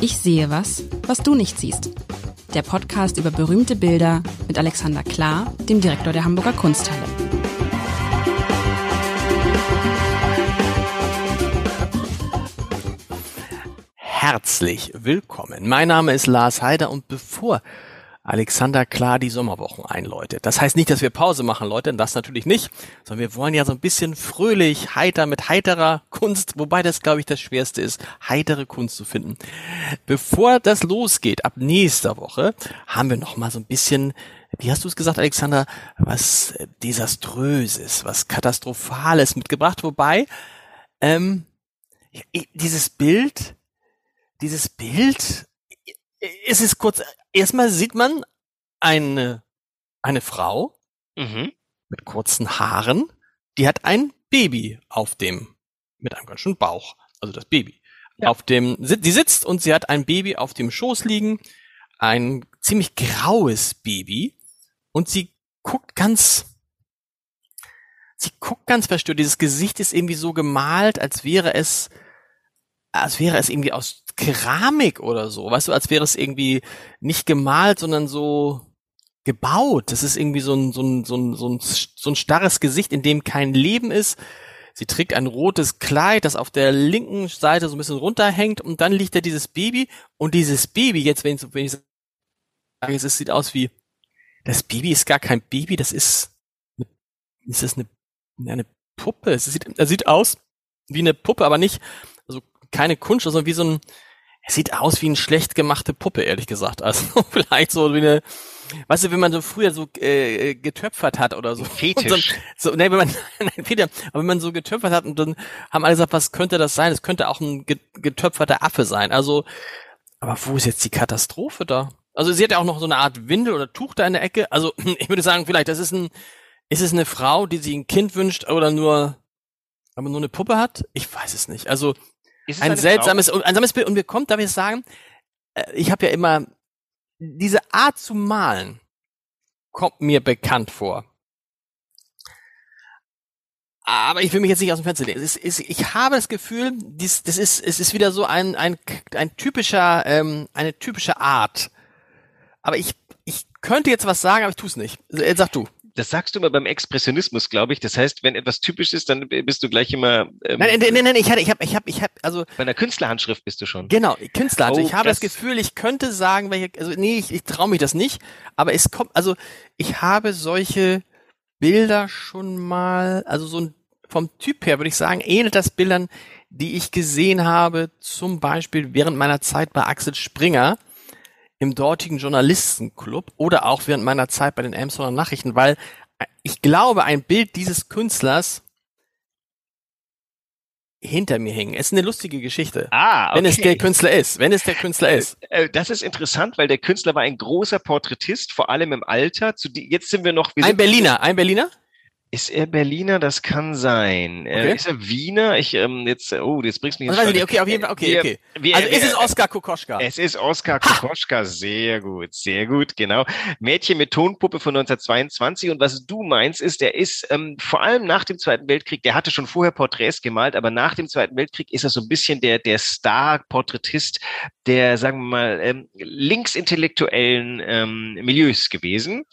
Ich sehe was, was du nicht siehst. Der Podcast über berühmte Bilder mit Alexander Klar, dem Direktor der Hamburger Kunsthalle. Herzlich willkommen. Mein Name ist Lars Heider und bevor Alexander klar die Sommerwochen einläutet. Das heißt nicht, dass wir Pause machen, Leute, das natürlich nicht, sondern wir wollen ja so ein bisschen fröhlich, heiter, mit heiterer Kunst, wobei das, glaube ich, das Schwerste ist, heitere Kunst zu finden. Bevor das losgeht, ab nächster Woche, haben wir noch mal so ein bisschen wie hast du es gesagt, Alexander, was desaströses, was katastrophales mitgebracht, wobei ähm, dieses Bild, dieses Bild, es ist kurz erstmal sieht man eine, eine Frau mhm. mit kurzen Haaren, die hat ein Baby auf dem, mit einem ganz schönen Bauch, also das Baby. Ja. Auf dem, sie sitzt und sie hat ein Baby auf dem Schoß liegen, ein ziemlich graues Baby und sie guckt ganz, sie guckt ganz verstört. Dieses Gesicht ist irgendwie so gemalt, als wäre es, als wäre es irgendwie aus Keramik oder so, weißt du, als wäre es irgendwie nicht gemalt, sondern so gebaut. Das ist irgendwie so ein, so ein, so ein, so ein, so ein starres Gesicht, in dem kein Leben ist. Sie trägt ein rotes Kleid, das auf der linken Seite so ein bisschen runterhängt und dann liegt da dieses Baby und dieses Baby, jetzt wenn ich, wenn ich sage, es sieht aus wie, das Baby ist gar kein Baby, das ist, ist das eine, eine Puppe? Es sieht, es sieht aus wie eine Puppe, aber nicht, also keine Kunst, sondern wie so ein, sieht aus wie eine schlecht gemachte Puppe, ehrlich gesagt. Also vielleicht so wie eine, weißt du, wenn man so früher so äh, getöpfert hat oder so. Fetisch. So, so, nee, wenn man, nein, Peter, aber wenn man so getöpfert hat und dann haben alle gesagt, was könnte das sein? Es könnte auch ein getöpferter Affe sein. Also, aber wo ist jetzt die Katastrophe da? Also sie hat ja auch noch so eine Art Windel oder Tuch da in der Ecke. Also ich würde sagen, vielleicht, das ist ein, ist es eine Frau, die sich ein Kind wünscht oder nur, aber nur eine Puppe hat? Ich weiß es nicht. Also ein seltsames, Frau? ein seltsames Bild. Und mir kommt, darf ich sagen, äh, ich habe ja immer diese Art zu malen kommt mir bekannt vor. Aber ich will mich jetzt nicht aus dem Fenster lehnen. Ist, ich habe das Gefühl, dies, das ist, es ist wieder so ein, ein, ein typischer, ähm, eine typische Art. Aber ich, ich könnte jetzt was sagen, aber ich tue es nicht. Äh, sag du das sagst du immer beim Expressionismus, glaube ich. Das heißt, wenn etwas typisch ist, dann bist du gleich immer. Ähm, nein, nein, nein, nein, ich hatte, ich habe, ich habe, ich habe, also bei einer Künstlerhandschrift bist du schon. Genau, Künstlerhandschrift. Oh, ich habe das, das, Gefühl, ich könnte sagen, welche, also nee, ich, ich traue mich das nicht, aber es kommt, also ich habe solche Bilder schon mal, also so ein vom Typ her würde ich sagen, ähnelt das Bildern, die ich gesehen habe, zum Beispiel während meiner Zeit bei Axel Springer im dortigen Journalistenclub oder auch während meiner Zeit bei den Elmshorner Nachrichten, weil ich glaube, ein Bild dieses Künstlers hinter mir hängen. Es ist eine lustige Geschichte. Ah, okay. Wenn es der Künstler ist, wenn es der Künstler ist. Äh, äh, das ist interessant, weil der Künstler war ein großer Porträtist, vor allem im Alter. Zu die, jetzt sind wir noch. Wir ein Berliner, ein Berliner? Ist er Berliner? Das kann sein. Äh, okay. Ist er Wiener? Ich ähm, jetzt oh, jetzt bringst du mich. Also, okay, auf jeden Fall. Okay, wir, okay. Wir, also wir, ist es Oskar Kokoschka? Es ist Oskar Kokoschka. Sehr gut, sehr gut, genau. Mädchen mit Tonpuppe von 1922 und was du meinst ist, der ist ähm, vor allem nach dem Zweiten Weltkrieg. Der hatte schon vorher Porträts gemalt, aber nach dem Zweiten Weltkrieg ist er so ein bisschen der der Star-Porträtist der, sagen wir mal, ähm, linksintellektuellen ähm, Milieus gewesen.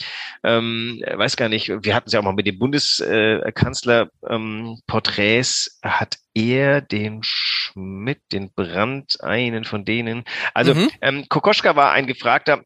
Ähm, weiß gar nicht. Wir hatten es ja auch mal mit dem Bundes Bundeskanzler-Porträts ähm, hat er den Schmidt, den Brandt, einen von denen. Also mhm. ähm, Kokoschka war ein gefragter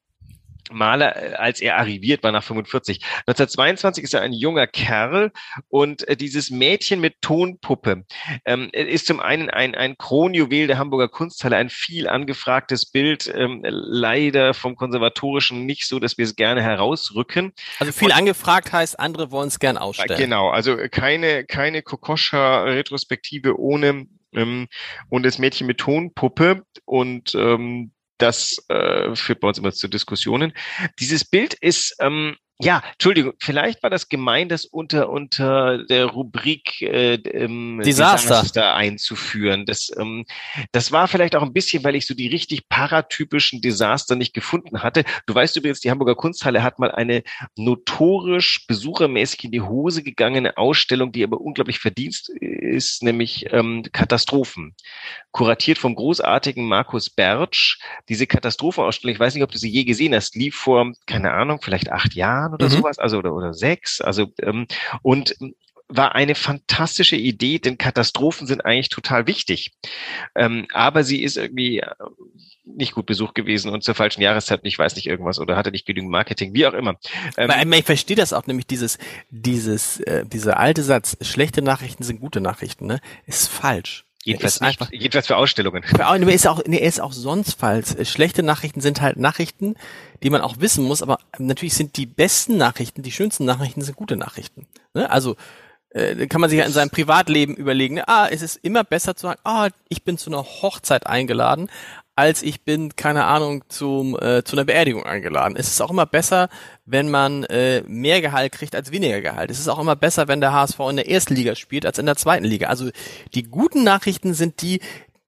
Maler, äh, als er arriviert war nach 45. 1922 ist er ein junger Kerl und äh, dieses Mädchen mit Tonpuppe ähm, ist zum einen ein, ein Kronjuwel der Hamburger Kunsthalle, ein viel angefragtes Bild, ähm, leider vom Konservatorischen nicht so, dass wir es gerne herausrücken. Also viel und, angefragt heißt, andere wollen es gern ausstellen. Genau, also keine, keine Kokoscha-Retrospektive ohne ähm, und das Mädchen mit Tonpuppe und ähm, das äh, führt bei uns immer zu Diskussionen. Dieses Bild ist ähm, ja, Entschuldigung, vielleicht war das gemein, das unter unter der Rubrik äh, ähm, Desaster. Desaster einzuführen. Das ähm, das war vielleicht auch ein bisschen, weil ich so die richtig paratypischen Desaster nicht gefunden hatte. Du weißt übrigens, die Hamburger Kunsthalle hat mal eine notorisch besuchermäßig in die Hose gegangene Ausstellung, die aber unglaublich verdienst ist, nämlich ähm, Katastrophen. kuratiert vom großartigen Markus Bertsch. Diese Katastrophenausstellung, ich weiß nicht, ob du sie je gesehen hast, lief vor, keine Ahnung, vielleicht acht Jahren oder mhm. sowas, also oder, oder sechs. Also ähm, und war eine fantastische Idee, denn Katastrophen sind eigentlich total wichtig. Ähm, aber sie ist irgendwie äh, nicht gut besucht gewesen und zur falschen Jahreszeit, ich weiß nicht irgendwas oder hatte nicht genügend Marketing, wie auch immer. Ähm, ich verstehe das auch, nämlich dieses, dieses, äh, dieser alte Satz, schlechte Nachrichten sind gute Nachrichten, ne, ist falsch. Jedenfalls, nicht, einfach, jedenfalls für Ausstellungen. Nee, ist auch, nee, ist auch sonst falsch. Schlechte Nachrichten sind halt Nachrichten, die man auch wissen muss, aber natürlich sind die besten Nachrichten, die schönsten Nachrichten sind gute Nachrichten. Ne? Also äh, kann man sich ja in seinem Privatleben überlegen, ne? ah, es ist immer besser zu sagen, ah, ich bin zu einer Hochzeit eingeladen, als ich bin, keine Ahnung, zum, äh, zu einer Beerdigung eingeladen. Es ist auch immer besser, wenn man äh, mehr Gehalt kriegt als weniger Gehalt. Es ist auch immer besser, wenn der HSV in der ersten Liga spielt als in der zweiten Liga. Also die guten Nachrichten sind die,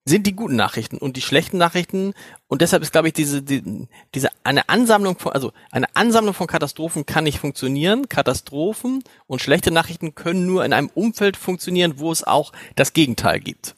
sind die guten Nachrichten und die schlechten Nachrichten und deshalb ist glaube ich diese die, diese eine Ansammlung von also eine Ansammlung von Katastrophen kann nicht funktionieren Katastrophen und schlechte Nachrichten können nur in einem Umfeld funktionieren wo es auch das Gegenteil gibt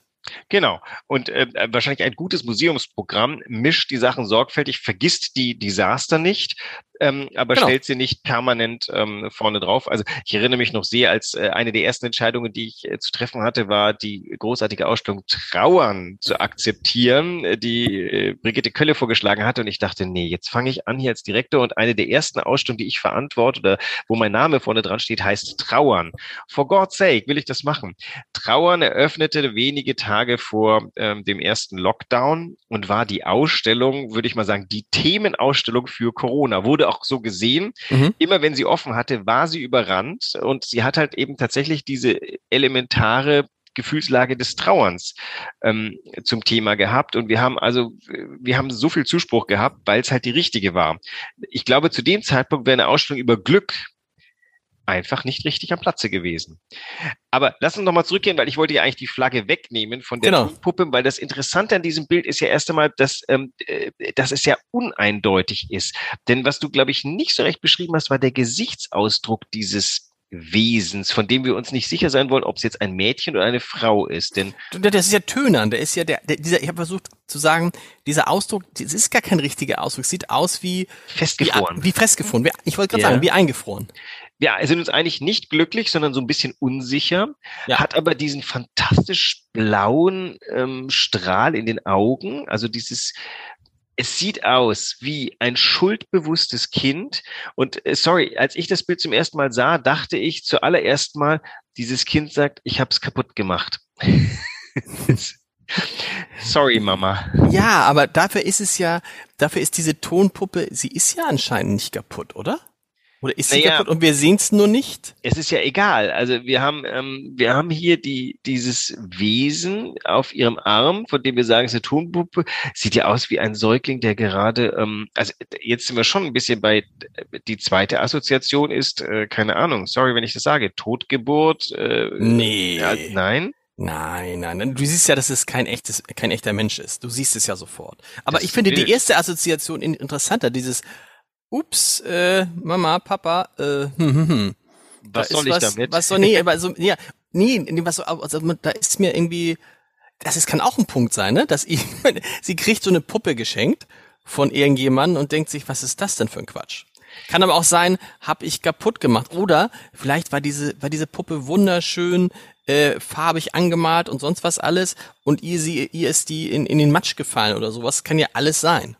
Genau. Und äh, wahrscheinlich ein gutes Museumsprogramm mischt die Sachen sorgfältig, vergisst die Desaster nicht, ähm, aber genau. stellt sie nicht permanent ähm, vorne drauf. Also ich erinnere mich noch sehr, als äh, eine der ersten Entscheidungen, die ich äh, zu treffen hatte, war die großartige Ausstellung Trauern zu akzeptieren, äh, die äh, Brigitte Kölle vorgeschlagen hatte. Und ich dachte, nee, jetzt fange ich an hier als Direktor und eine der ersten Ausstellungen, die ich verantworte oder wo mein Name vorne dran steht, heißt Trauern. For God's sake will ich das machen. Trauern eröffnete wenige Tage vor ähm, dem ersten Lockdown und war die Ausstellung, würde ich mal sagen, die Themenausstellung für Corona. Wurde wurde auch so gesehen. Mhm. Immer wenn sie offen hatte, war sie überrannt und sie hat halt eben tatsächlich diese elementare Gefühlslage des Trauerns ähm, zum Thema gehabt. Und wir haben also, wir haben so viel Zuspruch gehabt, weil es halt die richtige war. Ich glaube, zu dem Zeitpunkt wäre eine Ausstellung über Glück einfach nicht richtig am Platze gewesen. Aber lass uns nochmal zurückgehen, weil ich wollte ja eigentlich die Flagge wegnehmen von der genau. Puppe, weil das Interessante an diesem Bild ist ja erst einmal, dass, ähm, äh, dass es ja uneindeutig ist. Denn was du, glaube ich, nicht so recht beschrieben hast, war der Gesichtsausdruck dieses Wesens, von dem wir uns nicht sicher sein wollen, ob es jetzt ein Mädchen oder eine Frau ist. Denn das ist ja tönern. Der ist ja der, der dieser. Ich habe versucht zu sagen, dieser Ausdruck, das ist gar kein richtiger Ausdruck. Sieht aus wie festgefroren. Wie, wie festgefroren. Ich wollte gerade ja. sagen, wie eingefroren ja, sind uns eigentlich nicht glücklich, sondern so ein bisschen unsicher, ja. hat aber diesen fantastisch blauen ähm, Strahl in den Augen, also dieses es sieht aus wie ein schuldbewusstes Kind. Und äh, sorry, als ich das Bild zum ersten Mal sah, dachte ich zuallererst mal, dieses Kind sagt, ich habe es kaputt gemacht. Sorry, Mama. Ja, aber dafür ist es ja, dafür ist diese Tonpuppe, sie ist ja anscheinend nicht kaputt, oder? Oder ist sie naja, kaputt und wir sehen es nur nicht? Es ist ja egal. Also wir haben, ähm, wir haben hier die, dieses Wesen auf ihrem Arm, von dem wir sagen, es ist eine Tonpuppe. Sieht ja aus wie ein Säugling, der gerade, ähm, also jetzt sind wir schon ein bisschen bei, die zweite Assoziation ist, äh, keine Ahnung, sorry, wenn ich das sage, Totgeburt. Äh, nee. Ja, nein? Nein, nein, du siehst ja, dass es kein echtes, kein echter Mensch ist. Du siehst es ja sofort. Aber das ich finde die erste Assoziation interessanter, dieses ups, äh, Mama, Papa, äh, hm, hm, hm. Was soll ich was, damit? Was soll, nee, aber so, ja, nee, was so, also, da ist mir irgendwie, das ist, kann auch ein Punkt sein, ne, dass ich, sie kriegt so eine Puppe geschenkt von irgendjemandem und denkt sich, was ist das denn für ein Quatsch? Kann aber auch sein, hab ich kaputt gemacht. Oder vielleicht war diese, war diese Puppe wunderschön, äh, farbig angemalt und sonst was alles und ihr, sie, ihr ist die in, in den Matsch gefallen oder sowas. Kann ja alles sein.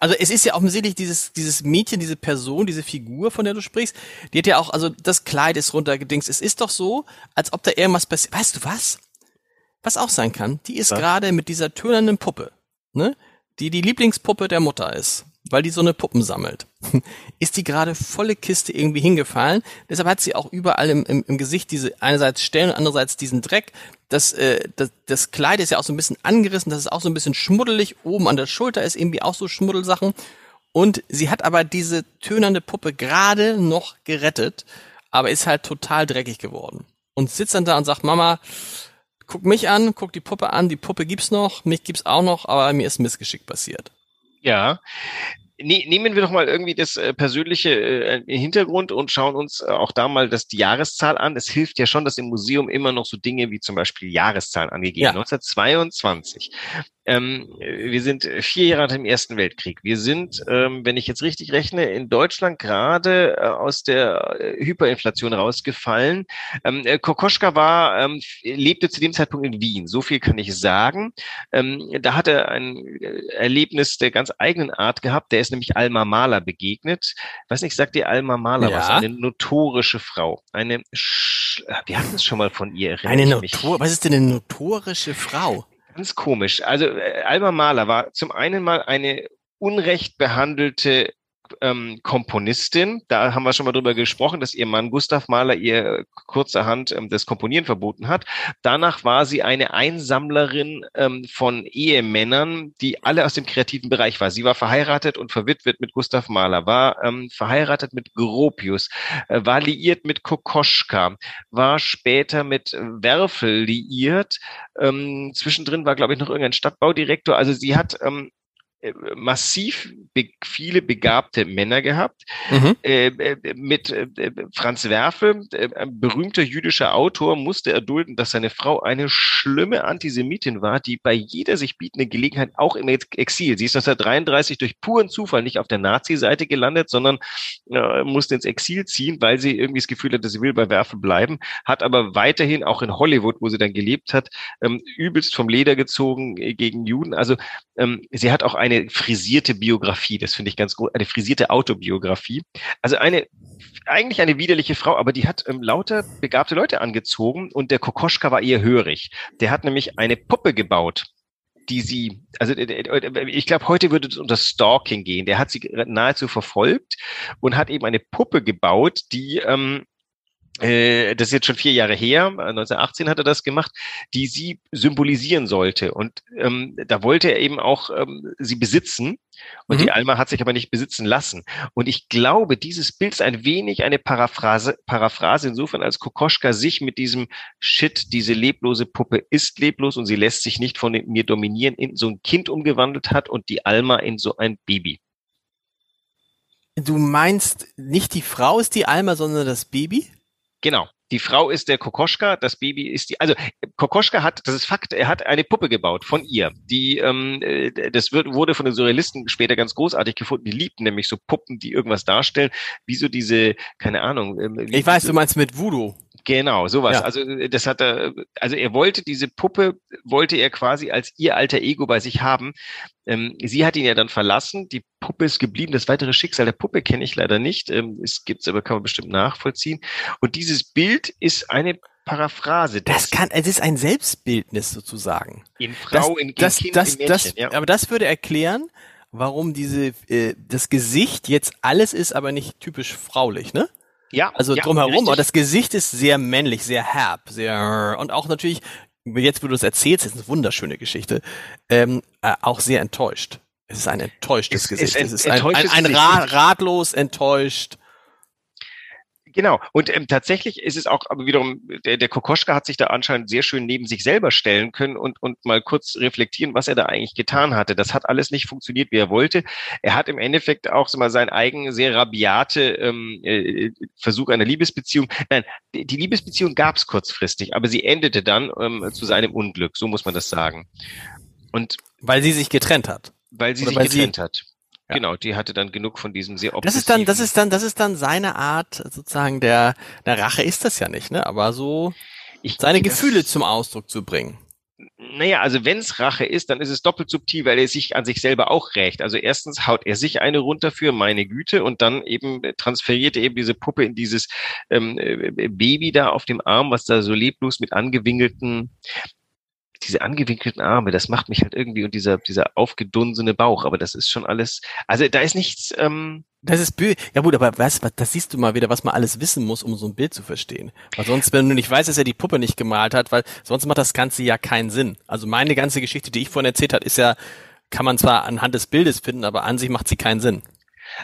Also es ist ja offensichtlich dieses, dieses Mädchen, diese Person, diese Figur, von der du sprichst, die hat ja auch, also das Kleid ist runtergedingst. Es ist doch so, als ob da irgendwas passiert. Weißt du was? Was auch sein kann, die ist gerade mit dieser tönernden Puppe, ne? Die die Lieblingspuppe der Mutter ist weil die so eine Puppen sammelt, ist die gerade volle Kiste irgendwie hingefallen. Deshalb hat sie auch überall im, im, im Gesicht diese einerseits Stellen und andererseits diesen Dreck. Das, äh, das, das Kleid ist ja auch so ein bisschen angerissen, das ist auch so ein bisschen schmuddelig. Oben an der Schulter ist irgendwie auch so Schmuddelsachen. Und sie hat aber diese tönernde Puppe gerade noch gerettet, aber ist halt total dreckig geworden. Und sitzt dann da und sagt, Mama, guck mich an, guck die Puppe an, die Puppe gibt's noch, mich gibt's auch noch, aber mir ist Missgeschick passiert. Ja, ne, nehmen wir doch mal irgendwie das äh, persönliche äh, Hintergrund und schauen uns äh, auch da mal das die Jahreszahl an. Es hilft ja schon, dass im Museum immer noch so Dinge wie zum Beispiel Jahreszahlen angegeben. Ja. 1922 ähm, wir sind vier Jahre nach dem Ersten Weltkrieg. Wir sind, ähm, wenn ich jetzt richtig rechne, in Deutschland gerade äh, aus der äh, Hyperinflation rausgefallen. Ähm, äh, Kokoschka war, ähm, lebte zu dem Zeitpunkt in Wien. So viel kann ich sagen. Ähm, da hat er ein äh, Erlebnis der ganz eigenen Art gehabt. Der ist nämlich Alma Mahler begegnet. Ich weiß nicht, sagt dir Alma Mahler ja. was? Eine notorische Frau. Eine, Sch wir hatten es schon mal von ihr. Eine Notor, was ist denn eine notorische Frau? Ganz komisch. Also äh, Alma Mahler war zum einen mal eine unrecht behandelte ähm, Komponistin. Da haben wir schon mal drüber gesprochen, dass ihr Mann Gustav Mahler ihr kurzerhand ähm, das Komponieren verboten hat. Danach war sie eine Einsammlerin ähm, von Ehemännern, die alle aus dem kreativen Bereich war. Sie war verheiratet und verwitwet mit Gustav Mahler, war ähm, verheiratet mit Gropius, äh, war liiert mit Kokoschka, war später mit Werfel liiert. Ähm, zwischendrin war, glaube ich, noch irgendein Stadtbaudirektor. Also sie hat ähm, äh, massiv be viele begabte Männer gehabt. Mhm. Äh, äh mit äh, Franz Werfel, äh, ein berühmter jüdischer Autor, musste erdulden, dass seine Frau eine schlimme Antisemitin war, die bei jeder sich bietenden Gelegenheit auch im Exil, sie ist 1933 durch puren Zufall nicht auf der Nazi-Seite gelandet, sondern äh, musste ins Exil ziehen, weil sie irgendwie das Gefühl hatte, sie will bei Werfel bleiben, hat aber weiterhin auch in Hollywood, wo sie dann gelebt hat, ähm, übelst vom Leder gezogen gegen Juden. Also ähm, sie hat auch ein eine frisierte Biografie. Das finde ich ganz gut. Eine frisierte Autobiografie. Also eine, eigentlich eine widerliche Frau, aber die hat ähm, lauter begabte Leute angezogen und der Kokoschka war eher hörig. Der hat nämlich eine Puppe gebaut die sie, also äh, äh, ich glaube, heute würde es unter Stalking gehen. Der hat sie nahezu verfolgt und hat eben eine Puppe gebaut, die ähm, äh, das ist jetzt schon vier Jahre her, 1918 hat er das gemacht, die sie symbolisieren sollte. Und ähm, da wollte er eben auch ähm, sie besitzen. Und mhm. die Alma hat sich aber nicht besitzen lassen. Und ich glaube, dieses Bild ist ein wenig eine Paraphrase, Paraphrase insofern, als Kokoschka sich mit diesem Shit, diese leblose Puppe ist leblos und sie lässt sich nicht von mir dominieren, in so ein Kind umgewandelt hat und die Alma in so ein Baby. Du meinst, nicht die Frau ist die Alma, sondern das Baby? Genau. Die Frau ist der Kokoschka, das Baby ist die. Also Kokoschka hat, das ist Fakt, er hat eine Puppe gebaut von ihr. Die, ähm, äh, das wird, wurde von den Surrealisten später ganz großartig gefunden. Die liebten nämlich so Puppen, die irgendwas darstellen, wie so diese, keine Ahnung. Ähm, ich weiß, du meinst mit Voodoo. Genau, sowas. Ja. Also äh, das hat er, also er wollte diese Puppe, wollte er quasi als ihr alter Ego bei sich haben. Ähm, sie hat ihn ja dann verlassen. Die Puppe ist geblieben. Das weitere Schicksal der Puppe kenne ich leider nicht. Ähm, es gibt's aber, kann man bestimmt nachvollziehen. Und dieses Bild ist eine Paraphrase. Das kann, es ist ein Selbstbildnis sozusagen. In Frau, das, in, das, Kind, das, in Mädchen, das, ja. Aber das würde erklären, warum diese äh, das Gesicht jetzt alles ist, aber nicht typisch fraulich, ne? Ja. Also ja, drumherum, richtig. aber das Gesicht ist sehr männlich, sehr herb, sehr und auch natürlich, jetzt wo du es erzählst, ist eine wunderschöne Geschichte, ähm, äh, auch sehr enttäuscht. Es ist ein enttäuschtes es Gesicht. Ein, es ist ein, ein, ein, ein ratlos enttäuscht Genau. Und ähm, tatsächlich ist es auch, aber wiederum, der, der Kokoschka hat sich da anscheinend sehr schön neben sich selber stellen können und, und mal kurz reflektieren, was er da eigentlich getan hatte. Das hat alles nicht funktioniert, wie er wollte. Er hat im Endeffekt auch so mal seinen eigenen sehr rabiate ähm, äh, Versuch einer Liebesbeziehung. Nein, die, Liebesbeziehung gab es kurzfristig, aber sie endete dann ähm, zu seinem Unglück, so muss man das sagen. Und weil sie sich getrennt hat. Weil sie Oder sich weil getrennt sie hat. Ja. Genau, die hatte dann genug von diesem sehr Das ist dann, das ist dann, das ist dann seine Art sozusagen der, der Rache ist das ja nicht, ne? Aber so ich, seine Gefühle zum Ausdruck zu bringen. Naja, also wenn es Rache ist, dann ist es doppelt subtil, weil er sich an sich selber auch rächt. Also erstens haut er sich eine runter für meine Güte und dann eben transferiert er eben diese Puppe in dieses ähm, äh, Baby da auf dem Arm, was da so leblos mit angewinkelten diese angewinkelten Arme, das macht mich halt irgendwie und dieser, dieser aufgedunsene Bauch, aber das ist schon alles, also da ist nichts, ähm, das ist bö ja gut, aber weißt du, das siehst du mal wieder, was man alles wissen muss, um so ein Bild zu verstehen. Weil sonst, wenn du nicht weißt, dass er die Puppe nicht gemalt hat, weil sonst macht das Ganze ja keinen Sinn. Also meine ganze Geschichte, die ich vorhin erzählt habe, ist ja, kann man zwar anhand des Bildes finden, aber an sich macht sie keinen Sinn.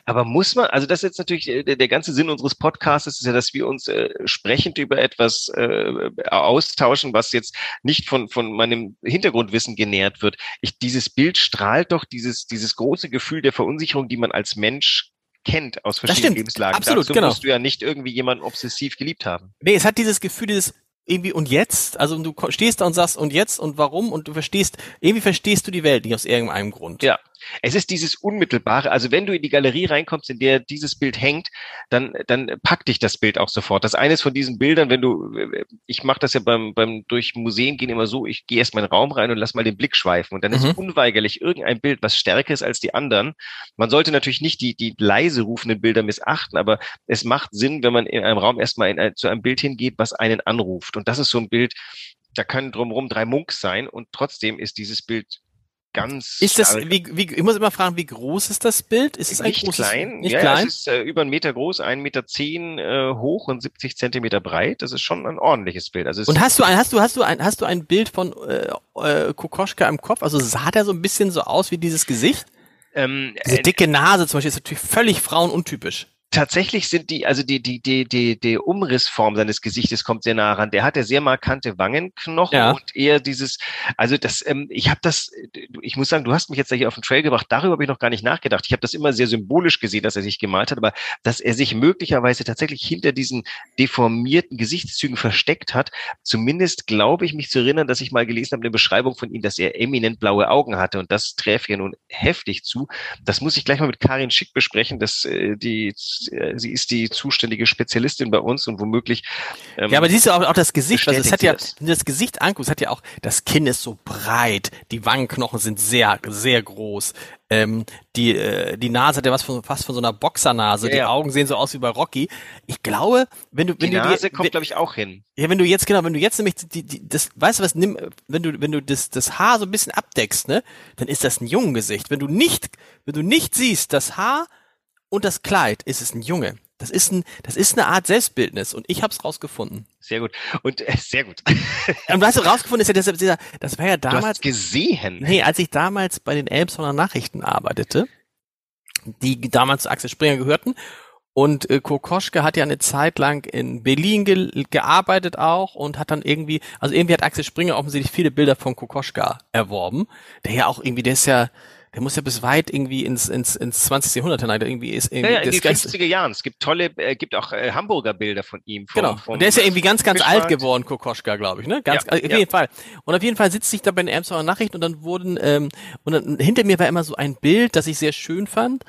Aber muss man, also das ist jetzt natürlich äh, der, der ganze Sinn unseres Podcasts ist ja, dass wir uns äh, sprechend über etwas äh, austauschen, was jetzt nicht von, von meinem Hintergrundwissen genährt wird. Ich, dieses Bild strahlt doch dieses, dieses große Gefühl der Verunsicherung, die man als Mensch kennt aus verschiedenen Lebenslagen. Absolut, Dazu genau. musst du ja nicht irgendwie jemanden obsessiv geliebt haben. Nee, es hat dieses Gefühl, dieses irgendwie und jetzt, also du stehst da und sagst und jetzt und warum und du verstehst, irgendwie verstehst du die Welt nicht aus irgendeinem Grund. Ja, es ist dieses Unmittelbare. Also wenn du in die Galerie reinkommst, in der dieses Bild hängt, dann, dann packt dich das Bild auch sofort. Das eine ist von diesen Bildern, wenn du, ich mache das ja beim, beim durch Museen gehen immer so, ich gehe erst mal in den Raum rein und lass mal den Blick schweifen. Und dann Mhm. ist unweigerlich irgendein Bild, was stärker ist als die anderen. Man sollte natürlich nicht die, die leise rufenden Bilder missachten, aber es macht Sinn, wenn man in einem Raum erstmal in ein, zu einem Bild hingeht, was einen anruft. Und das ist so ein Bild, da können drumherum drei Munks sein und trotzdem ist dieses Bild ganz Ist das, wie, wie, ich muss immer fragen, wie groß ist das Bild? Ist es ein nicht großes, klein, Nicht ja, klein? es ist äh, über einen Meter groß, einen Meter zehn äh, hoch und 70 Zentimeter breit. Das ist schon ein ordentliches Bild. Also Und hast du ein, hast du, hast du ein, hast du ein Bild von äh, äh, Kokoschka im Kopf? Also sah der so ein bisschen so aus wie dieses Gesicht? ähm, Diese äh, dicke Nase zum Beispiel ist natürlich völlig frauenuntypisch. Tatsächlich sind die, also die, die, die, die, die Umrissform seines Gesichtes kommt sehr nah ran. Der hat ja sehr markante Wangenknochen Ja. und eher dieses, also das, ähm, ich habe das, ich muss sagen, du hast mich jetzt hier auf den Trail gebracht, darüber habe ich noch gar nicht nachgedacht. Ich habe das immer sehr symbolisch gesehen, dass er sich gemalt hat, aber dass er sich möglicherweise tatsächlich hinter diesen deformierten Gesichtszügen versteckt hat, zumindest glaube ich mich zu erinnern, dass ich mal gelesen habe, eine Beschreibung von ihm, dass er eminent blaue Augen hatte und das träfe ja nun heftig zu. Das muss ich gleich mal mit Karin Schick besprechen, dass äh, die, äh, sie ist die zuständige Spezialistin bei uns und womöglich. Ähm, Ja, aber siehst du auch, auch das Gesicht, also es hat ja, wenn du das Gesicht anguckst, hat ja auch, das Kinn ist so breit, die Wangenknochen sind sehr, sehr groß, ähm, die, äh, die Nase hat ja was von, fast von so einer Boxernase, Ja, die ja. Augen sehen so aus wie bei Rocky. Ich glaube, wenn du, wenn die du Nase kommt, glaube ich, auch hin. Ja, wenn du jetzt, genau, wenn du jetzt nämlich die, die, das, weißt du was, nimm, wenn du, wenn du das, das Haar so ein bisschen abdeckst, ne, dann ist das ein Jungengesicht. Wenn du nicht, wenn du nicht siehst, das Haar und das Kleid, ist es ein Junge. Das ist ein, das ist eine Art Selbstbildnis und ich hab's rausgefunden. Sehr gut. Und äh, sehr gut. Und weißt du, rausgefunden ist ja deshalb dieser, das war ja Du damals, hast gesehen. nee, als ich damals bei den Elbshorner Nachrichten arbeitete, die damals zu Axel Springer gehörten, und äh, Kokoschke hat ja eine Zeit lang in Berlin ge gearbeitet auch und hat dann irgendwie, also irgendwie hat Axel Springer offensichtlich viele Bilder von Kokoschka erworben, der ja auch irgendwie, der ist ja, der muss ja bis weit irgendwie ins, ins, ins 20. Jahrhundert hinein, der irgendwie ist Ja, irgendwie, ja, in das den Geist- 50er Jahren. Es gibt tolle, äh, gibt auch äh, Hamburger Bilder von ihm. Vom, Genau. Vom Und der ist ja irgendwie ganz, ganz alt geworden, Kokoschka, glaube ich, ne? Ganz, Ja, also auf ja. jeden Fall. Und auf jeden Fall sitzt sich da bei den Elmshorner Nachrichten und dann wurden, ähm, und dann hinter mir war immer so ein Bild, das ich sehr schön fand.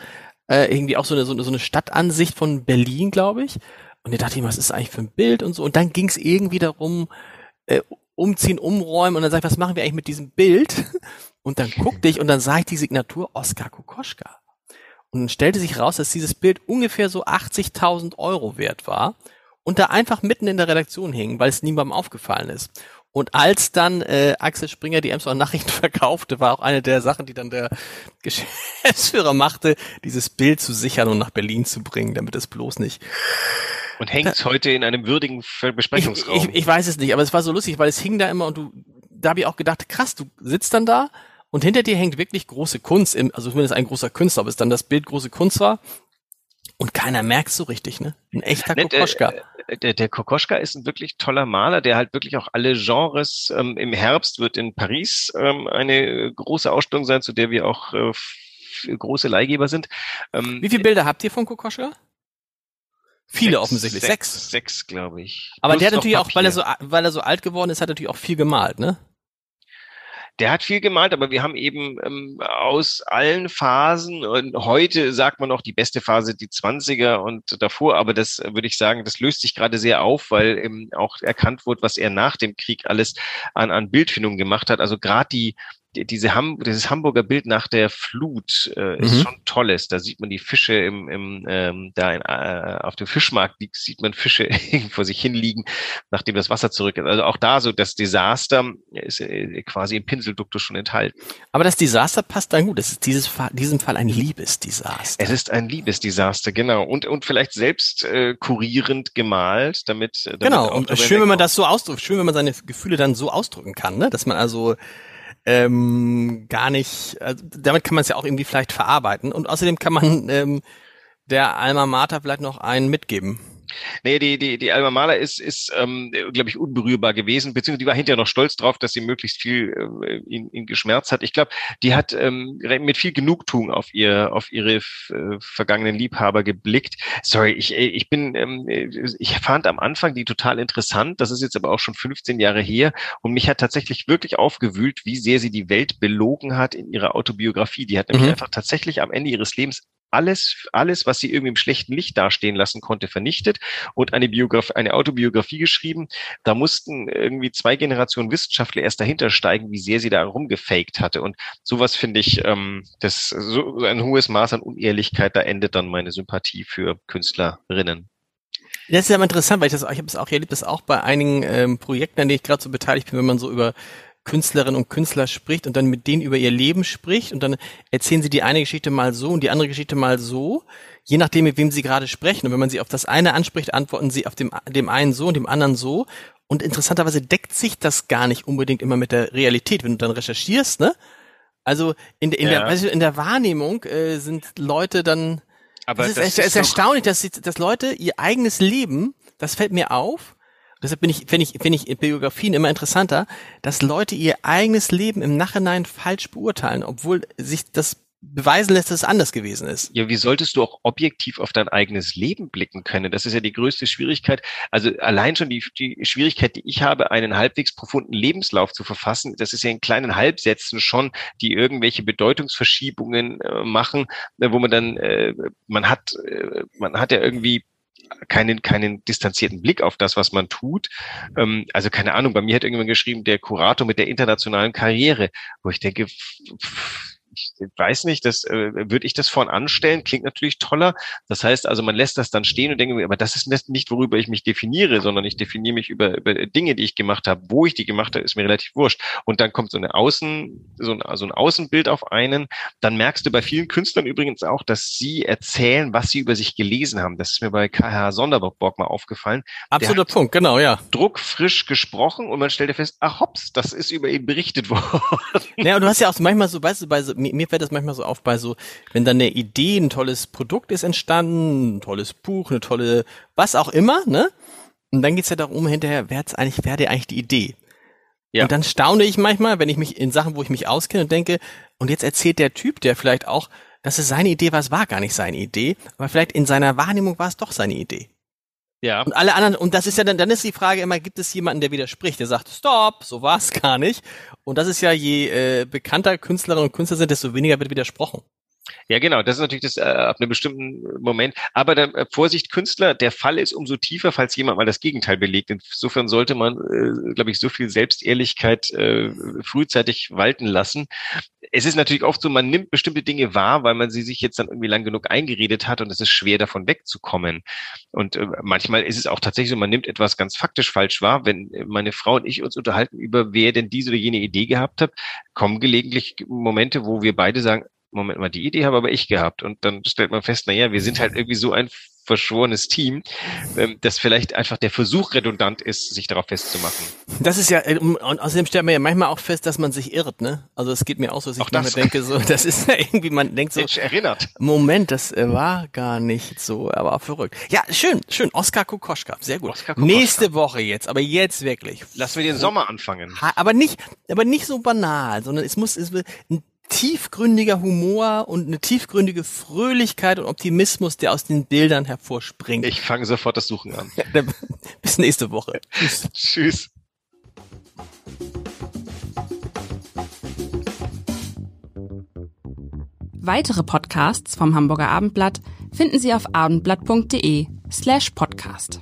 Äh, irgendwie auch so eine, so eine, so eine Stadtansicht von Berlin, glaube ich. Und da dachte ich, was ist das eigentlich für ein Bild und so. Und dann ging es irgendwie darum, äh, umziehen, umräumen und dann sag ich, was machen wir eigentlich mit diesem Bild? Und dann guckte ich und dann sah ich die Signatur Oskar Kokoschka. Und dann stellte sich raus, dass dieses Bild ungefähr so 80.000 Euro wert war und da einfach mitten in der Redaktion hing, weil es niemandem aufgefallen ist. Und als dann äh, Axel Springer die Emsland Nachrichten verkaufte, war auch eine der Sachen, die dann der Geschäftsführer machte, dieses Bild zu sichern und nach Berlin zu bringen, damit es bloß nicht. Und hängt heute in einem würdigen Ver- Ich, Besprechungsraum. ich, ich weiß es nicht, aber es war so lustig, weil es hing da immer und du, da habe ich auch gedacht, krass, du sitzt dann da und hinter dir hängt wirklich große Kunst, im, also zumindest ein großer Künstler, ob es dann das Bild große Kunst war. Und keiner merkt so richtig, ne? Ein echter Kokoschka. äh, Der, der Kokoschka ist ein wirklich toller Maler, der halt wirklich auch alle Genres, ähm, im Herbst wird in Paris ähm, eine große Ausstellung sein, zu der wir auch äh, große Leihgeber sind. Ähm, Wie viele Bilder habt ihr von Kokoschka? Viele sechs- offensichtlich. Sechs. Sechs, sechs glaube ich. Aber Plus der hat natürlich auch, weil er so, weil er so alt geworden ist, hat er natürlich auch viel gemalt, ne? Der hat viel gemalt, aber wir haben eben ähm, aus allen Phasen und heute sagt man noch die beste Phase die 20er und davor, aber das äh, würde ich sagen, das löst sich gerade sehr auf, weil eben auch erkannt wurde, was er nach dem Krieg alles an, an Bildfindung gemacht hat. Also gerade die- diese Ham dieses Hamburger Bild nach der Flut äh, ist Mhm. schon tolles. Da sieht man die Fische im, im ähm, da in, äh, auf dem Fischmarkt liegt, sieht man Fische vor sich hinliegen, nachdem das Wasser zurück ist. Also auch da so das Desaster ist äh, quasi im Pinselduktus schon enthalten. Aber das Desaster passt dann gut. Das ist dieses Fall, diesem Fall ein Liebesdesaster. Es ist ein Liebesdesaster, genau. Und, und vielleicht selbst äh, kurierend gemalt, damit. damit Genau, und schön, wenn man das so ausdrückt, schön, wenn man seine Gefühle dann so ausdrücken kann, ne? Dass man also ähm, gar nicht, also damit kann man es ja auch irgendwie vielleicht verarbeiten. Und außerdem kann man, ähm, der Alma Mater vielleicht noch einen mitgeben? Nee, die, die, die Alma Mahler ist, ist ähm, glaube ich, unberührbar gewesen, beziehungsweise die war hinterher noch stolz drauf, dass sie möglichst viel äh, ihn, ihn geschmerzt hat. Ich glaube, die hat ähm, mit viel Genugtuung auf ihr, auf ihre äh, vergangenen Liebhaber geblickt. Sorry, ich, äh, ich bin, ähm, ich fand am Anfang die total interessant. Das ist jetzt aber auch schon 15 Jahre her und mich hat tatsächlich wirklich aufgewühlt, wie sehr sie die Welt belogen hat in ihrer Autobiografie. Die hat nämlich mhm. einfach tatsächlich am Ende ihres Lebens alles, alles, was sie irgendwie im schlechten Licht dastehen lassen konnte, vernichtet und eine Biografie, eine Autobiografie geschrieben. Da mussten irgendwie zwei Generationen Wissenschaftler erst dahinter steigen, wie sehr sie da rumgefaked hatte. Und sowas finde ich, ähm, das so ein hohes Maß an Unehrlichkeit, da endet dann meine Sympathie für Künstlerinnen. Das ist ja interessant, weil ich das, ich habe es auch erlebt, das auch bei einigen ähm, Projekten, an denen ich gerade so beteiligt bin, wenn man so über Künstlerinnen und Künstler spricht und dann mit denen über ihr Leben spricht und dann erzählen sie die eine Geschichte mal so und die andere Geschichte mal so, je nachdem, mit wem sie gerade sprechen. Und wenn man sie auf das eine anspricht, antworten sie auf dem, dem einen so und dem anderen so. Und interessanterweise deckt sich das gar nicht unbedingt immer mit der Realität, wenn du dann recherchierst, ne? Also in, der in, ja. der, weißt du, in der Wahrnehmung äh, sind Leute dann. Aber es ist, das ist, ist erstaunlich, dass, sie, dass Leute ihr eigenes Leben, das fällt mir auf, Deshalb bin ich, finde ich, finde ich Biografien immer interessanter, dass Leute ihr eigenes Leben im Nachhinein falsch beurteilen, obwohl sich das beweisen lässt, dass es anders gewesen ist. Ja, wie solltest du auch objektiv auf dein eigenes Leben blicken können? Das ist ja die größte Schwierigkeit. Also allein schon die, die Schwierigkeit, die ich habe, einen halbwegs profunden Lebenslauf zu verfassen, das ist ja in kleinen Halbsätzen schon, die irgendwelche Bedeutungsverschiebungen äh, machen, äh, wo man dann, äh, man hat, äh, man hat ja irgendwie keinen, keinen distanzierten Blick auf das, was man tut. Ähm, also keine Ahnung, bei mir hat irgendjemand geschrieben, der Kurator mit der internationalen Karriere, wo ich denke, pff, ich weiß nicht, das äh, würde ich das vorn anstellen, klingt natürlich toller. Das heißt also, man lässt das dann stehen und denkt, aber das ist nicht, worüber ich mich definiere, sondern ich definiere mich über, über Dinge, die ich gemacht habe. Wo ich die gemacht habe, ist mir relativ wurscht. Und dann kommt so eine Außen, so ein, so ein Außenbild auf einen. Dann merkst du bei vielen Künstlern übrigens auch, dass sie erzählen, was sie über sich gelesen haben. Das ist mir bei KH Sonderborg mal aufgefallen. Absoluter Punkt, genau, ja. Druckfrisch gesprochen und man stellt fest, ach hops, das ist über ihn berichtet worden. Ja, und du hast ja auch manchmal so, weißt du, bei so, mir, mir fällt das manchmal so auf bei so, wenn dann eine Idee, ein tolles Produkt ist entstanden, ein tolles Buch, eine tolle, was auch immer, ne? Und dann geht's ja darum hinterher, wer hat's eigentlich, wer hat eigentlich die Idee? Ja. Und dann staune ich manchmal, wenn ich mich in Sachen, wo ich mich auskenne und denke, und jetzt erzählt der Typ, der vielleicht auch, dass es seine Idee war, es war gar nicht seine Idee, aber vielleicht in seiner Wahrnehmung war es doch seine Idee. Ja. Und alle anderen, und das ist ja dann, dann ist die Frage immer, gibt es jemanden, der widerspricht, der sagt, stopp, so war es gar nicht. Und das ist ja, je äh, bekannter Künstlerinnen und Künstler sind, desto weniger wird widersprochen. Ja, genau. Das ist natürlich das äh, ab einem bestimmten Moment. Aber dann, äh, Vorsicht, Künstler, der Fall ist umso tiefer, falls jemand mal das Gegenteil belegt. Insofern sollte man, äh, glaube ich, so viel Selbstehrlichkeit äh, frühzeitig walten lassen. Es ist natürlich oft so, man nimmt bestimmte Dinge wahr, weil man sie sich jetzt dann irgendwie lang genug eingeredet hat und es ist schwer davon wegzukommen. Und äh, manchmal ist es auch tatsächlich so, man nimmt etwas ganz faktisch falsch wahr. Wenn meine Frau und ich uns unterhalten über, wer denn diese oder jene Idee gehabt hat, kommen gelegentlich Momente, wo wir beide sagen, Moment mal, die Idee habe aber ich gehabt. Und dann stellt man fest, na ja, wir sind halt irgendwie so ein verschworenes Team, ähm, dass vielleicht einfach der Versuch redundant ist, sich darauf festzumachen. Das ist ja, äh, und außerdem stellt man ja manchmal auch fest, dass man sich irrt, ne? Also es geht mir auch so, dass ich mir denke, so, das ist ja irgendwie, man denkt so, Mensch, erinnert. Moment, das äh, war gar nicht so, aber auch verrückt. Ja, schön, schön, Oskar Kokoschka, sehr gut. Kokoschka. Nächste Woche jetzt, aber jetzt wirklich. Lassen wir den Sommer anfangen. Aber nicht, aber nicht so banal, sondern es muss, es will ein tiefgründiger Humor und eine tiefgründige Fröhlichkeit und Optimismus, der aus den Bildern hervorspringt. Ich fange sofort das Suchen an. Bis nächste Woche. Tschüss. Tschüss. Weitere Podcasts vom Hamburger Abendblatt finden Sie auf abendblatt.de slash podcast.